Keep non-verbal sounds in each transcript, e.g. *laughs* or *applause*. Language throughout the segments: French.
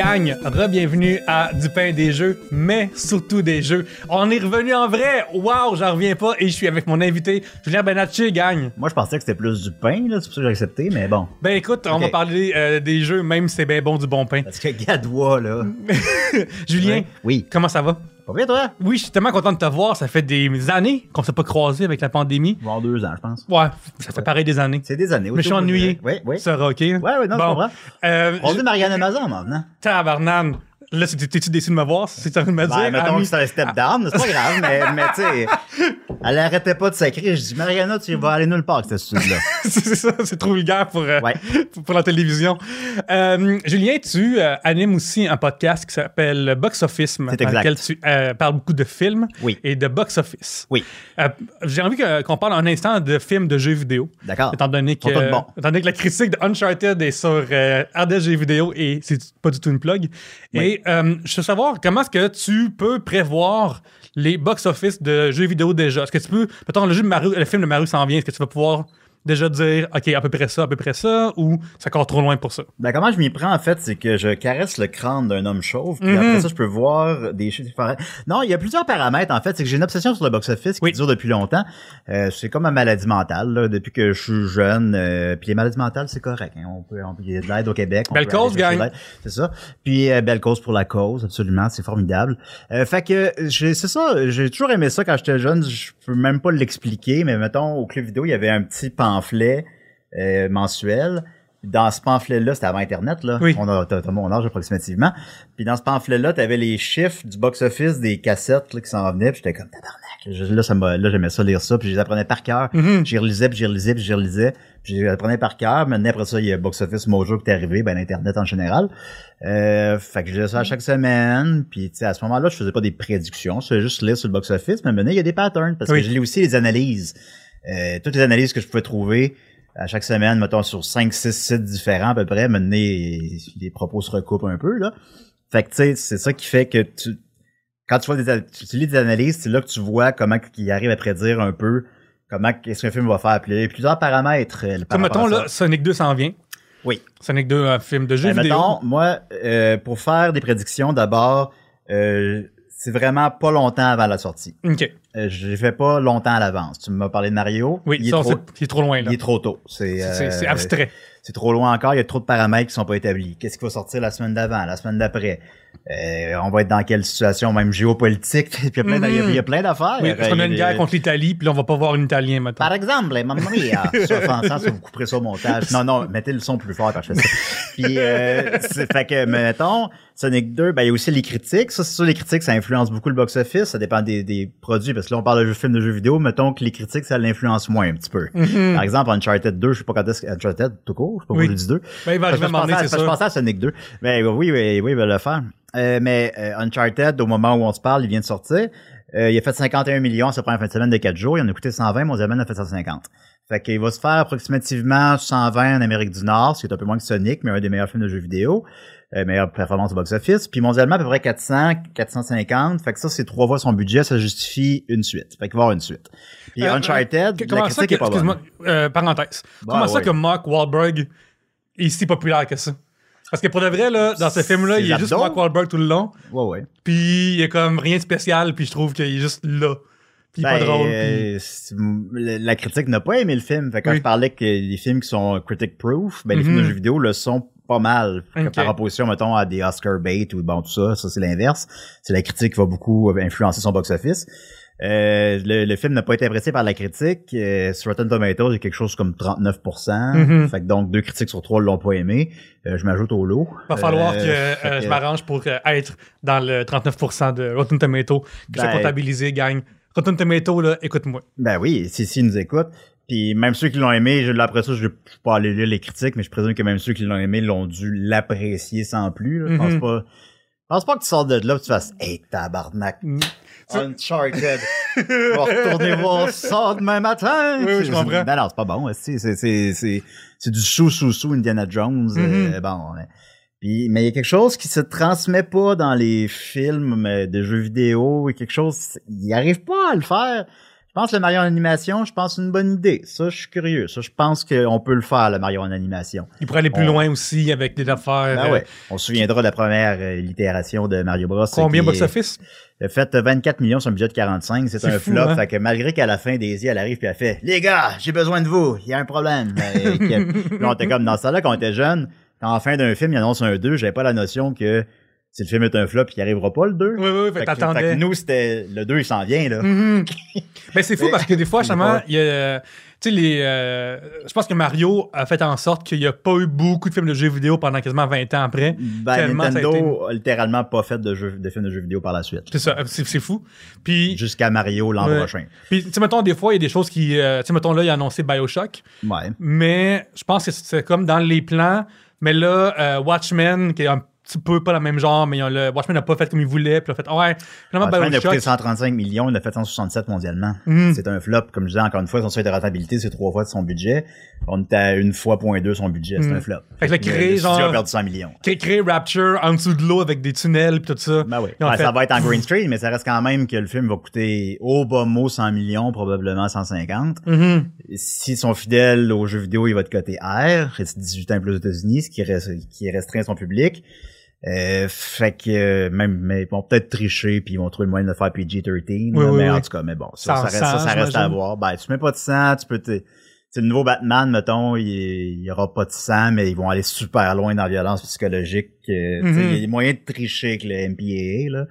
gang, re-bienvenue à Du pain des jeux, mais surtout des jeux. On est revenu en vrai! Wow, j'en reviens pas et je suis avec mon invité, Julien Benacci, gang. Moi, je pensais que c'était plus du pain, là, c'est pour ça que j'ai accepté, mais bon. Ben écoute, on va parler euh, des jeux, même si c'est bien bon du bon pain. Parce que Gadois, là. *laughs* Julien, Oui. comment ça va? Pas bien, toi? Oui, je suis tellement content de te voir, ça fait des années qu'on s'est pas croisé avec la pandémie. Bon, deux ans, je pense. Ouais, ça fait pareil des années. C'est des années. Mais je suis ennuyé. Oui, oui. Ça sera ok? Ouais, Ouais, non, je comprends. Euh, On je- dit Marianne Amazon, maintenant. Tabarnane. Là, c'est- t'es-tu déçu de me voir? C'est en train de me dire? Ben, mettons que c'était un step down, c'est pas grave, mais, mais tu sais, *laughs* elle arrêtait pas de sacrer. Je dis, Mariana, tu vas aller nulle part avec cette studio-là. *laughs* c'est ça, c'est trop vulgaire pour, euh, Ouais. pour, *laughs* pour la télévision. Euh, Julien, tu euh, animes aussi un podcast qui s'appelle Box Office, dans exact. lequel tu parles beaucoup de films Oui. et de box office. Oui. J'ai envie qu'on parle un instant de films de jeux vidéo. D'accord. Étant donné, que, bons. étant donné que la critique de Uncharted est sur RDS Jeux vidéo et c'est pas du tout une plug. Et euh, je veux savoir comment est-ce que tu peux prévoir les box-office de jeux vidéo déjà? Est-ce que tu peux, mettons, le, jeu de Mario, le film de Mario s'en vient, est-ce que tu vas pouvoir déjà dire, OK, à peu près ça, à peu près ça, ou c'est encore trop loin pour ça? Ben, comment je m'y prends, en fait, c'est que je caresse le crâne d'un homme chauve, puis Mhm. après ça, je peux voir des chiffres différents. Non, il y a plusieurs paramètres, en fait. C'est que j'ai une obsession sur le box-office qui Oui. dure depuis longtemps. Euh, c'est comme ma maladie mentale, là, depuis que je suis jeune. euh, puis les maladies mentales, c'est correct. hein. On peut, on peut, il y a de l'aide au Québec. Belle cause, gang. C'est ça. Puis, euh, belle cause pour la cause, absolument. C'est formidable. Euh, fait que, c'est ça. J'ai toujours aimé ça quand j'étais jeune. Je peux même pas l'expliquer, mais mettons, au club vidéo, il y avait un petit pamphlet euh, mensuel. Dans ce pamphlet-là, c'était avant Internet, là. Oui. On a, mon âge approximativement. Puis dans ce pamphlet-là, t'avais les chiffres du box-office des cassettes là, qui s'en venaient. Puis j'étais comme tabarnak. Là, ça m'a, là, j'aimais ça lire ça. Puis je les apprenais par cœur. Mhm. J'y relisais, puis j'y relisais, puis j'y relisais. Puis je les apprenais par cœur. Maintenant, après ça, il y a Box Office Mojo qui est arrivé, ben l'Internet en général. Euh, fait que je lisais ça à chaque semaine. Puis à ce moment-là, je faisais pas des prédictions. Je faisais juste lire sur le Box Office. Mais maintenant, il y a des patterns. Parce Oui. que je lis aussi les analyses. Euh, toutes les analyses que je pouvais trouver à chaque semaine, mettons, sur 5-6 sites différents à peu près, maintenant, les propos se recoupent un peu, là. Fait que, tu sais, c'est ça qui fait que tu, quand tu vois des, tu, lis des analyses, c'est là que tu vois comment il arrive à prédire un peu comment qu'est-ce qu'un film va faire. Puis il y a plusieurs paramètres. euh, par mettons, là, Sonic 2 s'en vient. Oui. Sonic 2, un film de jeux Ben, vidéo. mettons, moi, euh, pour faire des prédictions, d'abord, euh, c'est vraiment pas longtemps avant la sortie. OK. Euh, je fais pas longtemps à l'avance. Tu m'as parlé de Mario. Oui, il est, ça, trop, c'est c'est trop loin, là. il est trop tôt. C'est euh, abstrait. c'est trop loin encore, il y a trop de paramètres qui sont pas établis. Qu'est-ce qui va sortir la semaine d'avant, la semaine d'après? Euh, on va être dans quelle situation, même géopolitique? *laughs* Il y a plein, plein d'affaires. Oui, parce qu'on a une guerre contre l'Italie, puis là, on va pas voir un Italien, maintenant. Par exemple, mamma mia, *laughs* ça, vous couperez ça au montage. Non, non, mettez le son plus fort quand je fais ça. *laughs* Puis, euh, c'est fait que, mettons, Sonic 2, ben, il y a aussi les critiques. Ça, c'est sûr, les critiques, ça influence beaucoup le box-office. Ça dépend des, des produits, parce que là, on parle de jeux films, de jeux vidéo. Mettons que les critiques, ça l'influence moins un petit peu. Mhm. Par exemple, Uncharted 2, je sais pas quand est-ce que Uncharted, tout court, je sais pas Oui. pourquoi je dis 2. Ben, il va arriver à à- c'est je pensais à Sonic 2. Mais oui, oui, oui, il va le faire. Euh, mais euh, Uncharted, au moment où on se parle, il vient de sortir. Euh, il a fait 51 millions sa première fin de semaine de 4 jours. Il en a coûté 120, Mondial a fait 150. Fait qu'il va se faire approximativement 120 en Amérique du Nord, ce qui est un peu moins que Sonic, mais un des meilleurs films de jeux vidéo. Euh, meilleure performance au box-office. Puis mondialement, à peu près 400, 450. Fait que ça, c'est trois fois son budget. Ça justifie une suite. Fait qu'il va avoir une suite. Puis Euh, Uncharted, la Comment ça critique que, est pas bonne. excuse-moi, euh, parenthèse. Bah, comment ça que Mark Wahlberg est si populaire que ça? Parce que pour de vrai, là, dans ce film-là, il est juste. Mark Wahlberg tout le long, Ouais, ouais. puis il y a comme rien de spécial, puis je trouve qu'il est juste là. Puis est pas Ben, drôle. puis- la critique n'a pas aimé le film. Fait que quand Oui. je parlais que les films qui sont critic proof, ben les films Mhm. de jeux vidéo le sont pas mal. Fait que Ok. Par opposition, mettons, à des Oscar bait ou bon tout ça, ça c'est l'inverse. C'est la critique qui va beaucoup influencer son box-office. Euh, le, le film n'a pas été apprécié par la critique. Euh, sur Rotten Tomatoes, il y a quelque chose comme 39%. Mhm. Fait que donc deux critiques sur trois l'ont pas aimé. Euh, je m'ajoute au lot. va falloir Euh, que euh, je m'arrange pour euh, être dans le 39% de Rotten Tomato, que je Ben- comptabilisé, gang. Rotten Tomato, là, écoute-moi. Ben oui, si, si nous écoutent. Puis même ceux qui l'ont aimé, je, après ça, je ne suis pas allé lire les critiques, mais je présume que même ceux qui l'ont aimé l'ont dû l'apprécier sans plus. là. Je pense Mhm. pas. Je pense pas que tu sors de là et tu fasses Hey tabarnak, Uncharted. *laughs* On va retourner voir ça demain matin. Oui, oui, je comprends. Ben non, c'est pas bon. C'est, du sous-sous-sous Indiana Jones. Euh, bon. ouais. Puis, mais il y a quelque chose qui se transmet pas dans les films de jeux vidéo. A quelque chose, il arrive pas à le faire. Je pense que le Mario en animation, je pense une bonne idée. Ça, je suis curieux. Ça, je pense qu'on peut le faire, le Mario en animation. Il pourrait aller plus On- loin aussi avec des affaires. Ben euh, ouais. On se souviendra de la première euh, itération de Mario Bros. Combien qui box est- office? Elle a fait 24 millions sur un budget de 45. C'est un fou, flop. hein? Fait que malgré qu'à la fin, Daisy, elle arrive puis elle fait, les gars, j'ai besoin de vous. Il y a un problème. Que- Là, on était comme dans ce temps-là, quand on était jeune, quand en fin d'un film, il annonce un 2, j'avais pas la notion que si le film est un flop, il arrivera pas le 2. Oui, oui, oui, fait Fait que, nous, c'était, le 2, il s'en vient, là. Mhm. *laughs* Ben, c'est fou parce que des fois, justement, il y a. Tu sais, les. euh, je pense que Mario a fait en sorte qu'il n'y a pas eu beaucoup de films de jeux vidéo pendant quasiment 20 ans après. Ben, a Nintendo a littéralement pas fait de, jeux, de films de jeux vidéo par la suite. C'est ça, c'est c'est fou. Puis, Jusqu'à Mario l'an Ouais. prochain. puis tu sais, mettons, des fois, il y a des choses qui. euh, tu sais, mettons, là, il a annoncé Bioshock, Ouais. mais je pense que c'est comme dans les plans. Mais là, euh, Watchmen, qui est un petit peu pas le même genre, mais le, Watchmen n'a pas fait comme il voulait, puis il a fait, ouais, finalement, Watchmen a coûté Bioshock. 135 millions, il a fait 167 mondialement. Mhm. C'est un flop, comme je disais encore une fois, son seuil de rentabilité, c'est trois fois de son budget. On était à une fois point deux son budget, c'est Mhm. un flop. Fait que le créer, genre- a perdu 100 millions. Créer, Rapture en dessous de l'eau avec des tunnels, puis tout ça. Ben oui. Ben, fait- Ça va être en green screen, mais ça reste quand même que le film va coûter au bas mot 100 millions, probablement 150. Mhm. S'ils sont fidèles aux jeux vidéo, il va être coté R, c'est 18 ans plus aux États-Unis, ce qui, reste, qui restreint son public. Euh, fait que euh, même mais ils vont peut-être tricher puis ils vont trouver le moyen de le faire PG-13 Oui, là, oui, mais en tout cas mais bon ça, ça reste, ça, sang, ça reste à voir. Ben tu mets pas de sang tu peux te c'est le nouveau Batman mettons il, il y aura pas de sang mais ils vont aller super loin dans la violence psychologique euh, Mhm. il y a moyen de tricher avec le MPAA là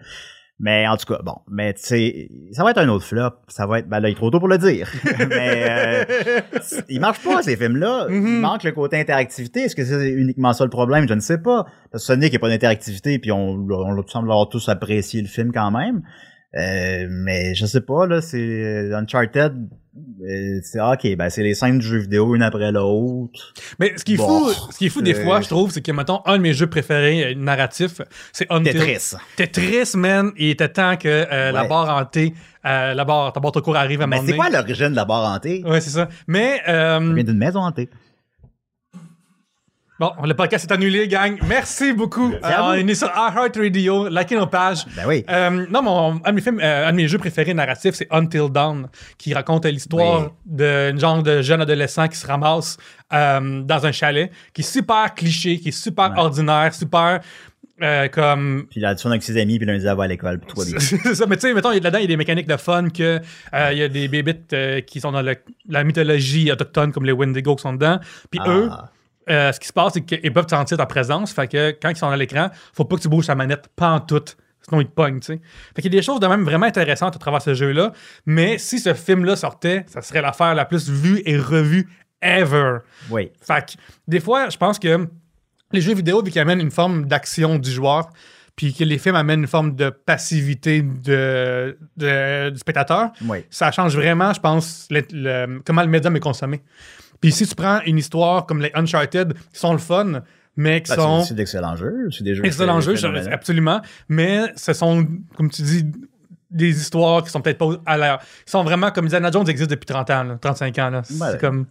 mais en tout cas, bon, mais tu sais, ça va être un autre flop. Ça va être, ben là, il est trop tôt pour le dire. *laughs* mais euh, il marche pas ces films-là. Il Mhm. manque le côté interactivité. Est-ce que c'est uniquement ça le problème? Je ne sais pas. Parce que Sonic n'a pas d'interactivité, puis on, on, semble avoir tous apprécié le film quand même. Euh, mais je sais pas là, c'est euh, Uncharted. euh, c'est ok, ben c'est les scènes de jeux vidéo une après l'autre. Mais ce qui est Bon, fou, ce qui est fou des fois, je trouve, c'est que, mettons, un de mes jeux préférés euh, narratifs, c'est Until. Tetris. Tetris, man. Il était temps que euh, la barre hantée, euh, la barre, ta barre de cours arrive à Mais c'est quoi l'origine de la barre hantée? Ouais, c'est ça. Mais, euh, Ça vient d'une maison hantée. Bon, le podcast est annulé, gang. Merci beaucoup. Euh, on est sur iHeartRadio. Likez nos pages. Ben oui. Euh, non, mon, un, de mes films, euh, un de mes jeux préférés narratifs, c'est Until Dawn, qui raconte l'histoire Oui. d'un genre de jeune adolescent qui se ramasse euh, dans un chalet, qui est super cliché, qui est super Ouais. ordinaire, super euh, comme Puis là, tu avec ses amis, puis lundi, elle va à l'école, puis bien. *laughs* c'est ça, mais tu sais, mettons, là-dedans, il y a des mécaniques de fun que euh, il y a des bébites euh, qui sont dans le- la mythologie autochtone, comme les Wendigo qui sont dedans. Puis Ah. eux, euh, ce qui se passe, c'est qu'ils peuvent sentir ta présence. Fait que quand ils sont à l'écran, faut pas que tu bouges ta manette pantoute. Sinon, ils te pognent, tu sais. Fait qu'il y a des choses de même vraiment intéressantes à travers ce jeu-là. Mais si ce film-là sortait, ça serait l'affaire la plus vue et revue ever. Oui. Fait que, des fois, je pense que les jeux vidéo, vu qu'ils amènent une forme d'action du joueur, puis que les films amènent une forme de passivité de, de- du spectateur, Oui. ça change vraiment, je pense, le- le- comment le médium est consommé. Puis si tu prends une histoire comme les Uncharted, qui sont le fun, mais qui Ben, sont c'est- d'excellents jeux. C'est des jeux. excellents jeux, absolument, mais ce sont, comme tu dis, des histoires qui sont peut-être pas à l'air. Ils sont vraiment, comme Indiana Jones existe depuis 30 ans, là, 35 ans. C'est Ouais. comme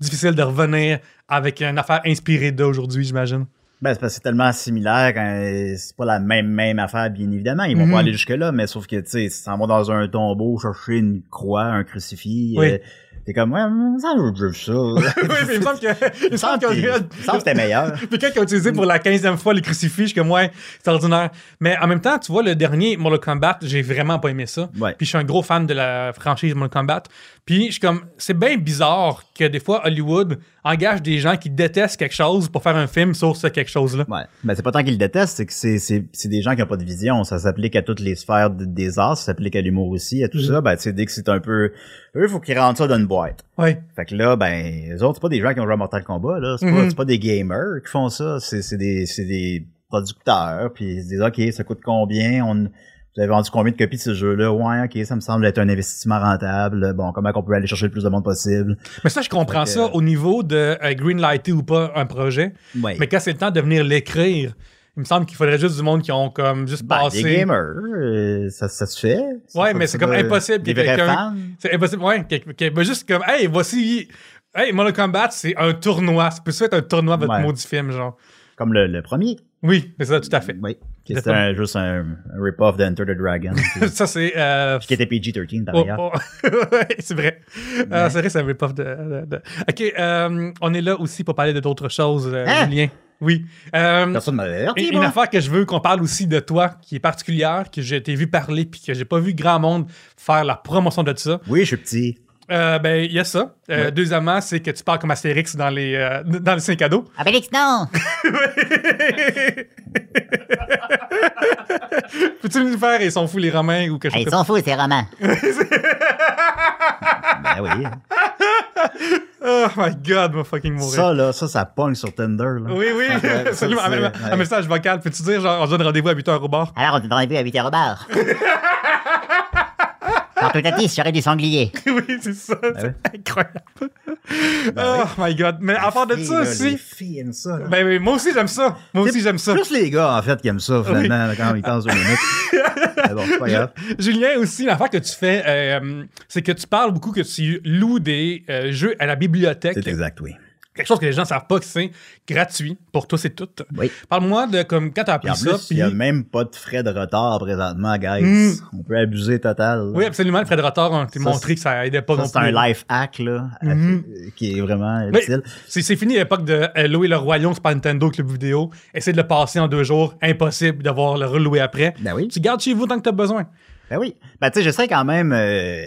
difficile de revenir avec une affaire inspirée d'aujourd'hui, j'imagine. Ben, c'est parce que c'est tellement similaire quand c'est pas la même même affaire, bien évidemment. Ils vont Mhm. pas aller jusque-là, mais sauf que, tu sais, si t'en vas dans un tombeau chercher une croix, un crucifix, Oui. euh, t'es comme, ouais, ça, déjà vu ça. oui, mais il me semble que. Il me semble Puis, que- il me semble que c'était meilleur. *laughs* Quelqu'un qui a utilisé pour la 15e fois les crucifix, je suis comme, ouais, c'est ordinaire. Mais en même temps, tu vois, le dernier Mortal Kombat, j'ai vraiment pas aimé ça. Ouais. Puis je suis un gros fan de la franchise Mortal Kombat. Puis je suis comme, c'est bien bizarre que des fois Hollywood engage des gens qui détestent quelque chose pour faire un film sur ce quelque chose-là. Ouais. Ben, c'est pas tant qu'ils le détestent, c'est que c'est, c'est, c'est des gens qui ont pas de vision. Ça s'applique à toutes les sphères de- des arts, ça s'applique à l'humour aussi, à tout Mhm. ça. Ben, tu sais, dès que c'est un peu, eux, faut qu'ils rentrent ça dans une boîte. Ouais. Fait que là, ben, les autres, c'est pas des gens qui ont joué à Mortal Kombat, là. C'est, pas, Mhm. c'est pas des gamers qui font ça. C'est, c'est des, c'est des producteurs, puis ils se disent, OK, ça coûte combien? On, vous avez vendu combien de copies de ce jeu-là? Ouais, OK, ça me semble être un investissement rentable. Bon, comment on peut aller chercher le plus de monde possible? Mais ça, je comprends que- ça au niveau de euh, greenlighter ou pas un projet. Ouais. Mais quand c'est le temps de venir l'écrire, il me semble qu'il faudrait juste du monde qui ont comme juste Ben, passé. des gamers, euh, ça, ça se fait. Ouais, mais c'est comme impossible vrais quelqu'un- fans. C'est impossible, ouais. ben juste comme, hey, voici. Hey, Mortal Kombat, c'est un tournoi. Ça peut être un tournoi, votre Ouais. maudit film, genre. Comme le, le premier. Oui, c'est ça, tout à fait. Oui. Qui était un- juste un, un rip-off d'Enter the Dragon. *laughs* Ça, c'est. euh, qui était PG-13 par Oh, ailleurs. oh. *laughs* Ouais, c'est vrai. Euh, c'est vrai, c'est un rip-off de, de- de- Ok, euh, on est là aussi pour parler de d'autres choses, euh, Hein? Julien. Oui. Euh, Personne m'avait averti, une moi. affaire que je veux qu'on parle aussi de toi, qui est particulière, que j'ai été vu parler, puis que j'ai pas vu grand monde faire la promotion de ça. Oui, je suis petit. Euh, ben, il y a ça. Euh, Ouais. Deuxièmement, c'est que tu parles comme Astérix dans les, euh, *laughs* dans les 5 cadeaux. Obélix, non! *laughs* Peux-tu nous faire Ils sont fous les Romains ou quelque chose Hey, ils sont fous, ces romans. *laughs* Ben oui. Oh my god, ma fucking mourir. Ça, là, ça, ça pogne sur Tinder. Là. Oui, oui, Ouais, absolument. Un, message vocal, peux-tu dire, genre, on se donne rendez-vous à 8h au bar? Alors, on te donne rendez-vous à 8h au bar. Quand tout à petit, j'aurais du sanglier. *laughs* oui, c'est ça. C'est incroyable. oh my god. Mais à part de Les ça là, Les aussi. filles aiment ça. là. Ben oui, moi aussi j'aime ça. Moi aussi j'aime ça. Plus les gars, en fait, qui aiment ça, finalement, là, quand ils pensent deux minutes. *laughs* Bon, c'est pas grave. Julien aussi, l'affaire que tu fais, euh, c'est que tu parles beaucoup que tu loues des euh, jeux à la bibliothèque. C'est exact, oui. Quelque chose que les gens savent pas que c'est gratuit pour toi, c'est tout. Oui. Parle-moi de comme quand t'as appris en ça. il n'y a même pas de frais de retard présentement, guys. Mm. On peut abuser total. là. Oui, absolument. Le Fred Rotter, on t'a Ça, montré que ça aidait pas Ça, non c'est un life hack, là, Mhm. euh, qui est vraiment utile. C'est fini l'époque de euh, louer le royaume Super Nintendo Club Vidéo. Essayer de le passer en deux jours. Impossible d'avoir le reloué après. Ben oui. Tu gardes chez vous tant que t'as besoin. Ben oui. Ben, tu sais, j'essaie quand même, euh,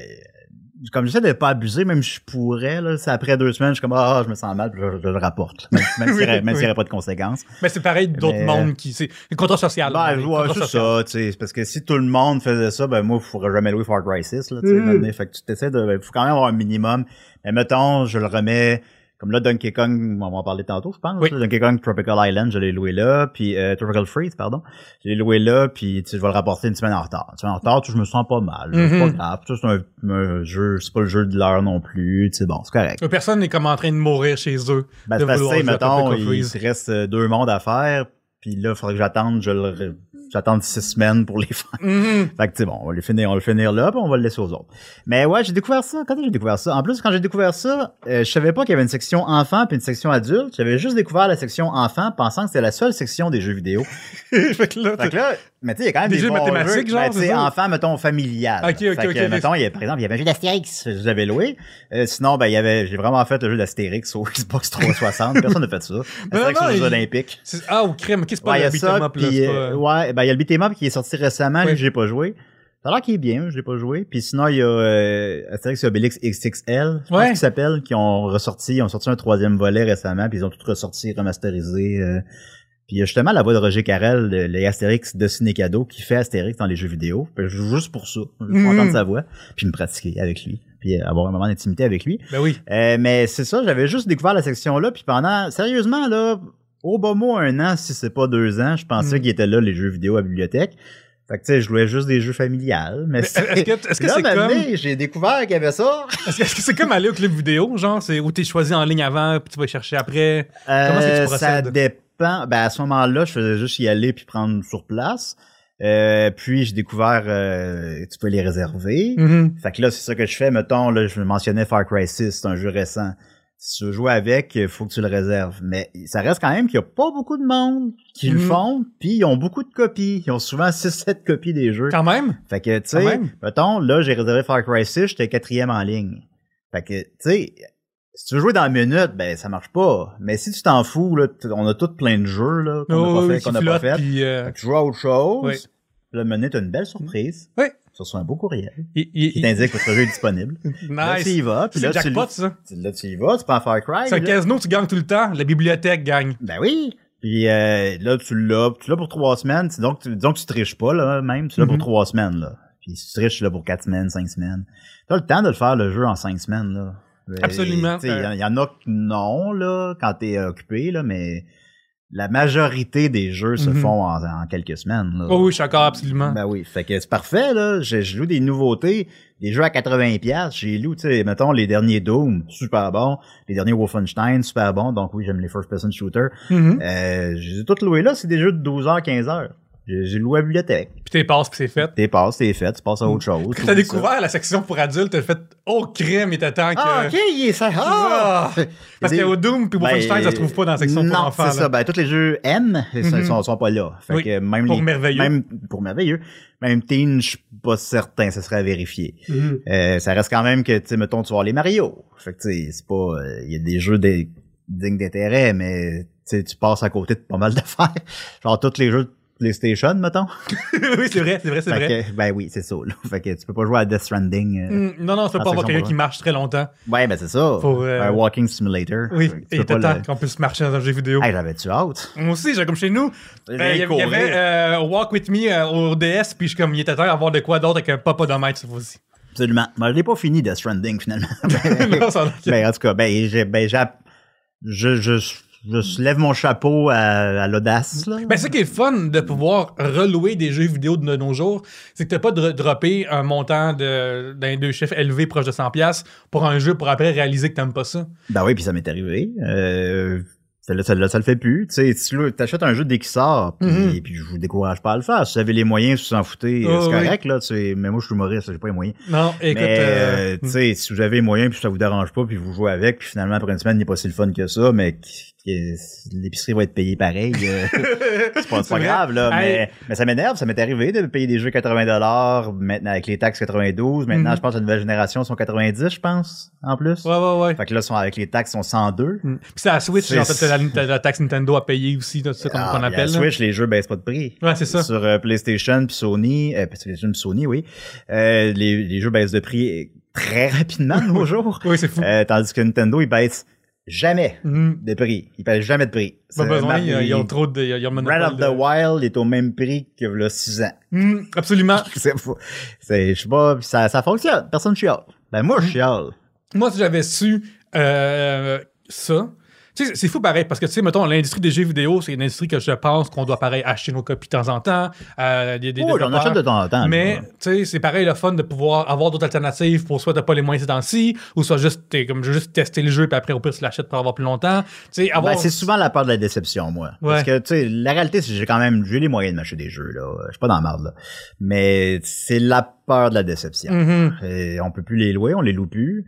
comme j'essaie de pas abuser, même si je pourrais, là, c'est après deux semaines, je suis comme, ah, je me sens mal, puis je, je le rapporte. Même, *laughs* même s'il même n'y Oui. aurait pas de conséquences. Mais c'est pareil d'autres Mais- mondes qui. C'est le contrat social. Ben, ouais, c'est ça, tu sais, parce que si tout le monde faisait ça, ben, moi, il faudrait jamais louer Far Cry 6, là, tu sais, maintenant. Fait que tu t'essaies de, ben, faut quand même avoir un minimum. Mais mettons, je le remets, comme là, Donkey Kong, on va en parler tantôt, je pense. Oui. Donkey Kong Tropical Island, je l'ai loué là, puis euh, Tropical Freeze, pardon. Je l'ai loué là, puis tu sais, je vais le rapporter une semaine en retard. Une semaine en retard, tu sais, je me sens pas mal. C'est pas grave. Tu sais, C'est un, un jeu, c'est pas le jeu de l'heure non plus, tu sais, bon, c'est correct. Euh, Personne n'est comme en train de mourir chez eux. Ben, c'est mettons, il reste euh, deux mondes à faire, puis là, il faudrait que j'attende, je le, j'attende six semaines pour les *laughs* faire. Mhm. Fait que, tu sais, bon, on va le finir, on va le finir là, puis on va le laisser aux autres. Mais ouais, j'ai découvert ça. Quand j'ai découvert ça? En plus, quand j'ai découvert ça, euh, je savais pas qu'il y avait une section enfant puis une section adulte. J'avais juste découvert la section enfant, pensant que c'était la seule section des jeux vidéo. *laughs* fait que là, Fait que là, mais tu sais, il y a quand même Des des, jeux bons mathématiques, jeux. genre, Ben, tu enfant, mettons, familial. Ok, ok, Fait que, mettons, il y a, par exemple, il y avait un jeu d'Astérix, je l'avais loué. Euh, sinon, ben, il y avait, j'ai vraiment fait le jeu d'Astérix au *laughs* Xbox 360. Personne n'a fait ça. Astérix non, aux Jeux Olympiques. ah, ou crème, qu'est-ce que c'est pas Ouais, il y le a beat'em ça, up, là, euh, pas- ouais, ben, il y a le beat'em up qui est sorti récemment, lui, j'ai pas joué. Ça a l'air qu'il est bien, je l'ai pas joué. Puis sinon, il y a euh, Astérix et Obélix XXL, je pense Ouais. qu'il s'appelle, qui ont ressorti, ils ont sorti un troisième volet récemment, puis ils ont tout ressorti, remasterisé. euh. Puis il y a justement la voix de Roger Carrel, le, le Astérix de Cinécado, qui fait Astérix dans les jeux vidéo. Je joue juste pour ça, juste pour Mhm. entendre sa voix, puis me pratiquer avec lui, puis euh, avoir un moment d'intimité avec lui. Ben oui. Euh, mais c'est ça, j'avais juste découvert la section là, puis pendant, sérieusement là, au bas mot un an, si c'est pas deux ans, je pensais Mm. qu'il était là les jeux vidéo à la bibliothèque. Fait que tu sais, je jouais juste des jeux familiales, mais, Mais Est-ce que est-ce que *laughs* là, c'est comme. j'ai découvert qu'il y avait ça. *laughs* Est-ce que c'est comme aller au club vidéo, genre, c'est où t'es choisi en ligne avant, puis tu vas chercher après? Comment est-ce que tu Euh, ça procèdes? dépend. Ben à ce moment-là, je faisais juste y aller puis prendre sur place. Euh, puis j'ai découvert euh, tu peux les réserver. Mhm. Fait que là, c'est ça que je fais. Mettons, là, je mentionnais Far Cry 6, c'est un jeu récent. Si tu veux jouer avec, il faut que tu le réserves. Mais ça reste quand même qu'il y a pas beaucoup de monde qui le Mhm. font, puis ils ont beaucoup de copies. Ils ont souvent *laughs* 6-7 copies des jeux. Quand même? Fait que, tu sais, mettons, là, j'ai réservé Far Cry 6, j'étais quatrième en ligne. Fait que, tu sais, si tu veux jouer dans la minute, ben, ça marche pas. Mais si tu t'en fous, là, on a tous plein de jeux, là, qu'on Oh, a oui, pas fait, qu'on a pas fait. puis, euh, Fait que tu joues à autre chose. Oui. Puis là, t'as une belle surprise. Oui. Ça reçoit un beau courriel il- il- qui t'indique que votre jeu est disponible. *laughs* Là, tu y Nice. vas, puis là, tu, jackpot, ça. tu- là, tu y vas, tu prends Far Cry. C'est un là. casino, tu gagnes tout le temps. La bibliothèque gagne. Ben oui. Puis euh, là, tu l'as. Tu l'as pour trois semaines. Donc, tu, disons que tu triches pas, là, même. Tu l'as Mhm. pour trois semaines, là. Puis si tu triches, tu l'as pour quatre semaines, cinq semaines. T'as le temps de le faire, le jeu, en cinq semaines, là. Euh, Absolument. tu Il y y, en a que non, là, quand t'es occupé, là, mais la majorité des jeux se Mhm. font en, en quelques semaines, là. Oh oui, je suis d'accord, absolument. Ben oui, fait que c'est parfait, là. Je, je loue des nouveautés, des jeux à 80$. piastres. J'ai lu, tu sais, mettons, les derniers Doom, super bon. Les derniers Wolfenstein, super bon. Donc oui, j'aime les first-person shooters. Mhm. Euh, j'ai tout loué là, c'est des jeux de 12h, 15h. J'ai loué à la bibliothèque. Puis t'es passes, puis c'est fait. T'es passes, t'es fait, tu passes à autre chose. Quand t'as ça. découvert la section pour adultes, t'as fait « Oh, crème, il était temps que... Ah, ok, il est ça. Ah! Ah! *laughs* Parce Des- que Doom puis Wolfenstein, Ben, ça se trouve pas dans la section pour enfants. c'est ça. Ben, tous les jeux M, ils sont- sont, sont pas là. Fait Oui, que même pour les- merveilleux. Même pour merveilleux. Même Teen, je suis pas certain, ça serait à vérifier. Mhm. Euh, ça reste quand même que, tu sais, mettons, tu voir les Mario. Fait que, tu sais, c'est pas, euh, il y a des jeux dignes d'intérêt, mais, tu passes à côté de pas mal d'affaires. *laughs* Genre, tous les jeux PlayStation, mettons. *laughs* oui, c'est vrai, c'est vrai, c'est vrai. que, ben oui, c'est ça, là. Fait que tu peux pas jouer à Death Stranding. euh. Mm, Non, non, tu peux pas avoir quelqu'un qui marche très longtemps. Ouais, ben c'est ça. Pour, euh, Un walking simulator. Oui, et il temps le- qu'on puisse marcher dans un jeu vidéo. Hey, j'avais-tu hâte? Moi aussi, j'ai comme chez nous. Euh, Il y avait, y euh, Walk With Me au DS, puis je suis comme, il était temps d'avoir de quoi d'autre avec un popodomètre cette fois-ci. Absolument. Mais je l'ai pas fini Death Stranding, finalement. *laughs* Non, ça- *laughs* ben, en tout cas, ben, j'ai, ben, j'ai, je, je, je lève mon chapeau à, à l'audace, là. Ben, ce qui est fun de pouvoir relouer des jeux vidéo de nos jours, c'est que t'as pas de dropper un montant de, d'un deux chiffres élevé proche de 100$ pour un jeu pour après réaliser que t'aimes pas ça. Ben oui, puis ça m'est arrivé. Euh, ça, ça, ça le fait plus. Tu sais, t'achètes un jeu dès qu'il sort, puis, Mhm. puis je vous décourage pas à le faire. Si vous avez les moyens, si vous en foutez, Oh, c'est oui. correct, là. Tu sais, mais moi, je suis humoriste, j'ai pas les moyens. Non, écoute. mais, euh, euh, tu sais, si vous avez les moyens, puis ça vous dérange pas, puis vous jouez avec, puis finalement, après une semaine, il n'est pas si le fun que ça, mais l'épicerie va être payée pareil. euh, *laughs* c'est pas, pas grave, là. Mais, mais ça m'énerve. Ça m'est arrivé de payer des jeux 80 maintenant avec les taxes 92. Maintenant, Mhm. je pense que la nouvelle génération sont 90, je pense, en plus. Ouais, ouais, ouais. Fait que là, sont, avec les taxes, ils sont 102. Mm. Puis c'est à Switch, en fait, la, la taxe Nintendo à payer aussi, tout ça, comme Ah, à appelle. là. Switch, les jeux baissent pas de prix. Ouais, c'est ça. Sur euh, PlayStation puis Sony, euh, PlayStation puis Sony, oui. Euh, les, les jeux baissent de prix très rapidement de nos *laughs* jours. Oui, c'est fou. Euh, tandis que Nintendo, ils baissent jamais Mhm. de prix. Ils baissent jamais de prix. Pas besoin, Mar- il y a- il y a trop de. Breath of the de- Wild est au même prix que le 6 ans. Mm, absolument. *laughs* C'est fou. C'est, je sais pas, ça, ça fonctionne. Personne chiale. Ben, moi, je chiale. Moi, si j'avais su euh, ça, c'est fou pareil, parce que, tu sais, mettons, l'industrie des jeux vidéo, c'est une industrie que je pense qu'on doit pareil acheter nos copies de temps en temps. Euh, des, des Oh, j'en achète de temps en temps. Mais, tu sais, c'est pareil le fun de pouvoir avoir d'autres alternatives pour soit t'as pas les moyens ces temps-ci, ou soit juste, t'es comme, je veux juste tester le jeu, puis après, au pire, tu l'achètes pour avoir plus longtemps. Tu sais, avoir. Ben, c'est souvent la peur de la déception, moi. Ouais. Parce que, tu sais, la réalité, c'est que j'ai quand même, j'ai les moyens de m'acheter des jeux, là. Je suis pas dans la merde, là. Mais c'est la peur de la déception. Mhm. Et on peut plus les louer, on les loue plus.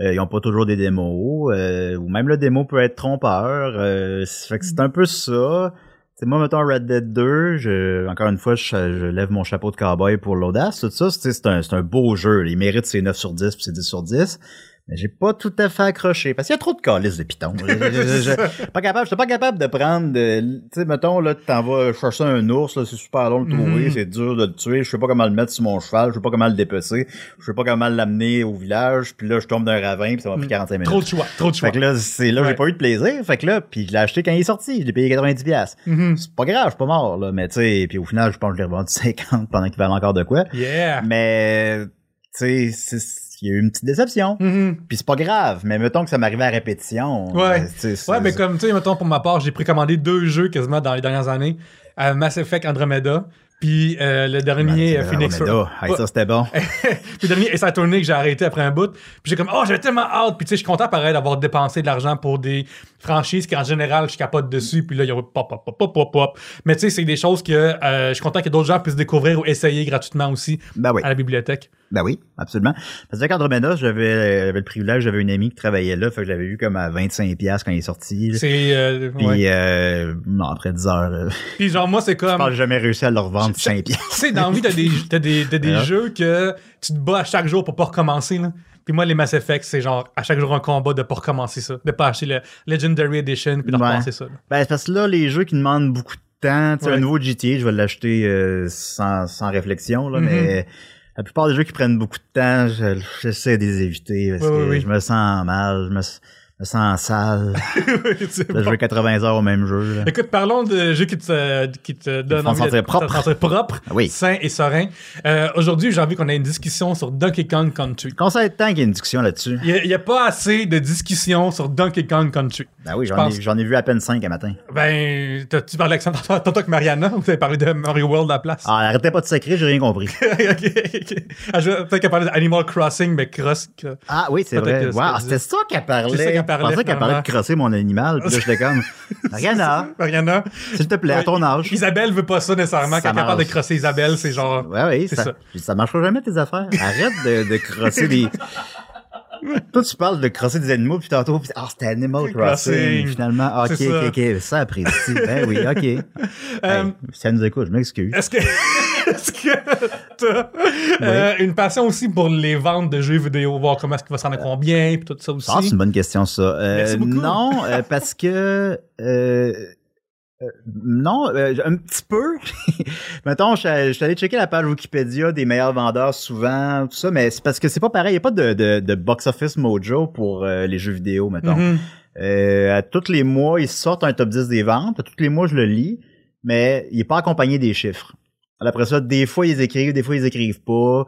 Euh, ils ont pas toujours des démos, euh, ou même le démo peut être trompeur. Euh, fait que c'est un peu ça. C'est moi, mettons Red Dead 2, je, encore une fois, je, je lève mon chapeau de cowboy pour l'audace, tout ça. C'est un, un beau jeu. Il mérite ses 9 sur 10 puis ses 10 sur 10. Mais j'ai pas tout à fait accroché parce qu'il y a trop de calices de je- *laughs* pas capable, j'étais pas capable de prendre tu sais, mettons, là, t'en vas chercher un ours, là, c'est super long de le trouver, Mhm. c'est dur de le tuer, je sais pas comment le mettre sur mon cheval, je sais pas comment le dépecer, je sais pas comment l'amener au village, puis là, je tombe d'un ravin, puis ça m'a pris Mhm. 45 minutes. Trop de choix, trop de choix. Fait que là, c'est là, Ouais. j'ai pas eu de plaisir. Fait que là, puis je l'ai acheté quand il est sorti. Je l'ai payé 90$. piastres. Mhm. C'est pas grave, je suis pas mort, là. Mais tu sais, puis au final, je pense que je l'ai revendu *laughs* 50 pendant qu'il valait encore de quoi. Yeah. Mais, tu sais, c'est- il y a eu une petite déception. Mhm. Puis c'est pas grave, mais mettons que ça m'arrivait à répétition. Ouais. euh, Ouais, mais comme, tu sais, mettons, pour ma part, j'ai précommandé deux jeux quasiment dans les dernières années. Euh, Mass Effect Andromeda, puis euh, le dernier Phoenix. Andromeda. Hey, ça, c'était bon. *laughs* puis le dernier Ace Attorney que j'ai arrêté après un bout. Puis j'ai comme, oh, j'avais tellement hâte. Puis tu sais, je suis content pareil d'avoir dépensé de l'argent pour des franchises qu'en général, je capote dessus. Puis là, il y a pop, pop, pop, pop, pop, pop. Mais tu sais, c'est des choses que euh, je suis content que d'autres gens puissent découvrir ou essayer gratuitement aussi Ben oui. à la bibliothèque. Ben oui, absolument. Parce que Andromeda, j'avais j'avais le privilège, j'avais une amie qui travaillait là, fait que je l'avais vu comme à 25$ piastres quand il est sorti. C'est. euh, Puis ouais. euh, non, après 10 heures, euh, Puis genre, moi, c'est je comme. j'ai jamais réussi à le revendre 5$. Tu sais, dans la vie, t'as des, t'as des, t'as des Ouais. jeux que tu te bats à chaque jour pour pas recommencer, là. Puis moi, les Mass Effect, c'est genre à chaque jour un combat de pas recommencer ça. De pas acheter le Legendary Edition puis de Ouais. recommencer ça. là. Ben, c'est parce que là, les jeux qui demandent beaucoup de temps, tu sais, un nouveau GTA, je vais l'acheter euh, sans, sans réflexion, là, Mhm. mais la plupart des jeux qui prennent beaucoup de temps, je- j'essaie de les éviter parce que je me sens mal, je me, me sens sale. *laughs* C'est de bon. jouer 80 heures au même jeu. là. Écoute, parlons de jeux qui te, qui te donnent envie de sentir propre. te sentir propre, Ah oui. sain et serein. Euh, Aujourd'hui, j'ai envie qu'on ait une discussion sur Donkey Kong Country. Conseil de temps qu'il y a une discussion là-dessus. Il n'y a, pas assez de discussions sur Donkey Kong Country. Ben oui, j'en ai, j'en ai vu à peine 5 à matin. Ben, t'as- tu avec ça tantôt avec Mariana, vous avez parlé de Mario World à la place. Ah, arrêtez pas de sacrer, j'ai rien compris. *laughs* ok, ok. Ah, Peut-être qu'elle parlait d'Animal Crossing, mais Cross. que- Ah oui, c'est vrai. que Wow, c'était- ça qu'elle C'est ça parlait. parlait. pensais qu'elle parlait de crosser mon animal, puis là, j'étais comme, *laughs* Mariana, Mariana. s'il te plaît, à ton âge. Isabelle veut pas ça nécessairement. Ça Quand elle parle de crosser Isabelle, c'est genre. Ouais, oui, C'est ça, ça. ça. marchera jamais tes affaires. Arrête de, de crosser des. *laughs* Toi, tu parles de crosser des animaux, puis tantôt, puis, ah, c'était Animal Crossing, finalement. Ok, ok, ça. ok, ça apprécie. ben oui, ok. *laughs* Hey, Euh, nous écoute, je m'excuse. Est-ce que. *laughs* Euh, une passion aussi pour les ventes de jeux vidéo, voir comment est-ce qu'il va s'en aller combien, puis tout ça aussi? Ah, c'est une bonne question, ça. Euh, Merci beaucoup. Non, euh, *laughs* parce que... euh, euh, non, euh, un petit peu. *laughs* Mettons, je suis- je suis allé checker la page Wikipédia des meilleurs vendeurs souvent, tout ça, mais c'est parce que c'est pas pareil. Il n'y a pas de, de, de box-office mojo pour euh, les jeux vidéo, mettons. Mhm. Euh, à tous les mois, ils sortent un top 10 des ventes. À tous les mois, je le lis, mais il est pas accompagné des chiffres. Après ça, des fois, ils écrivent, des fois, ils écrivent pas.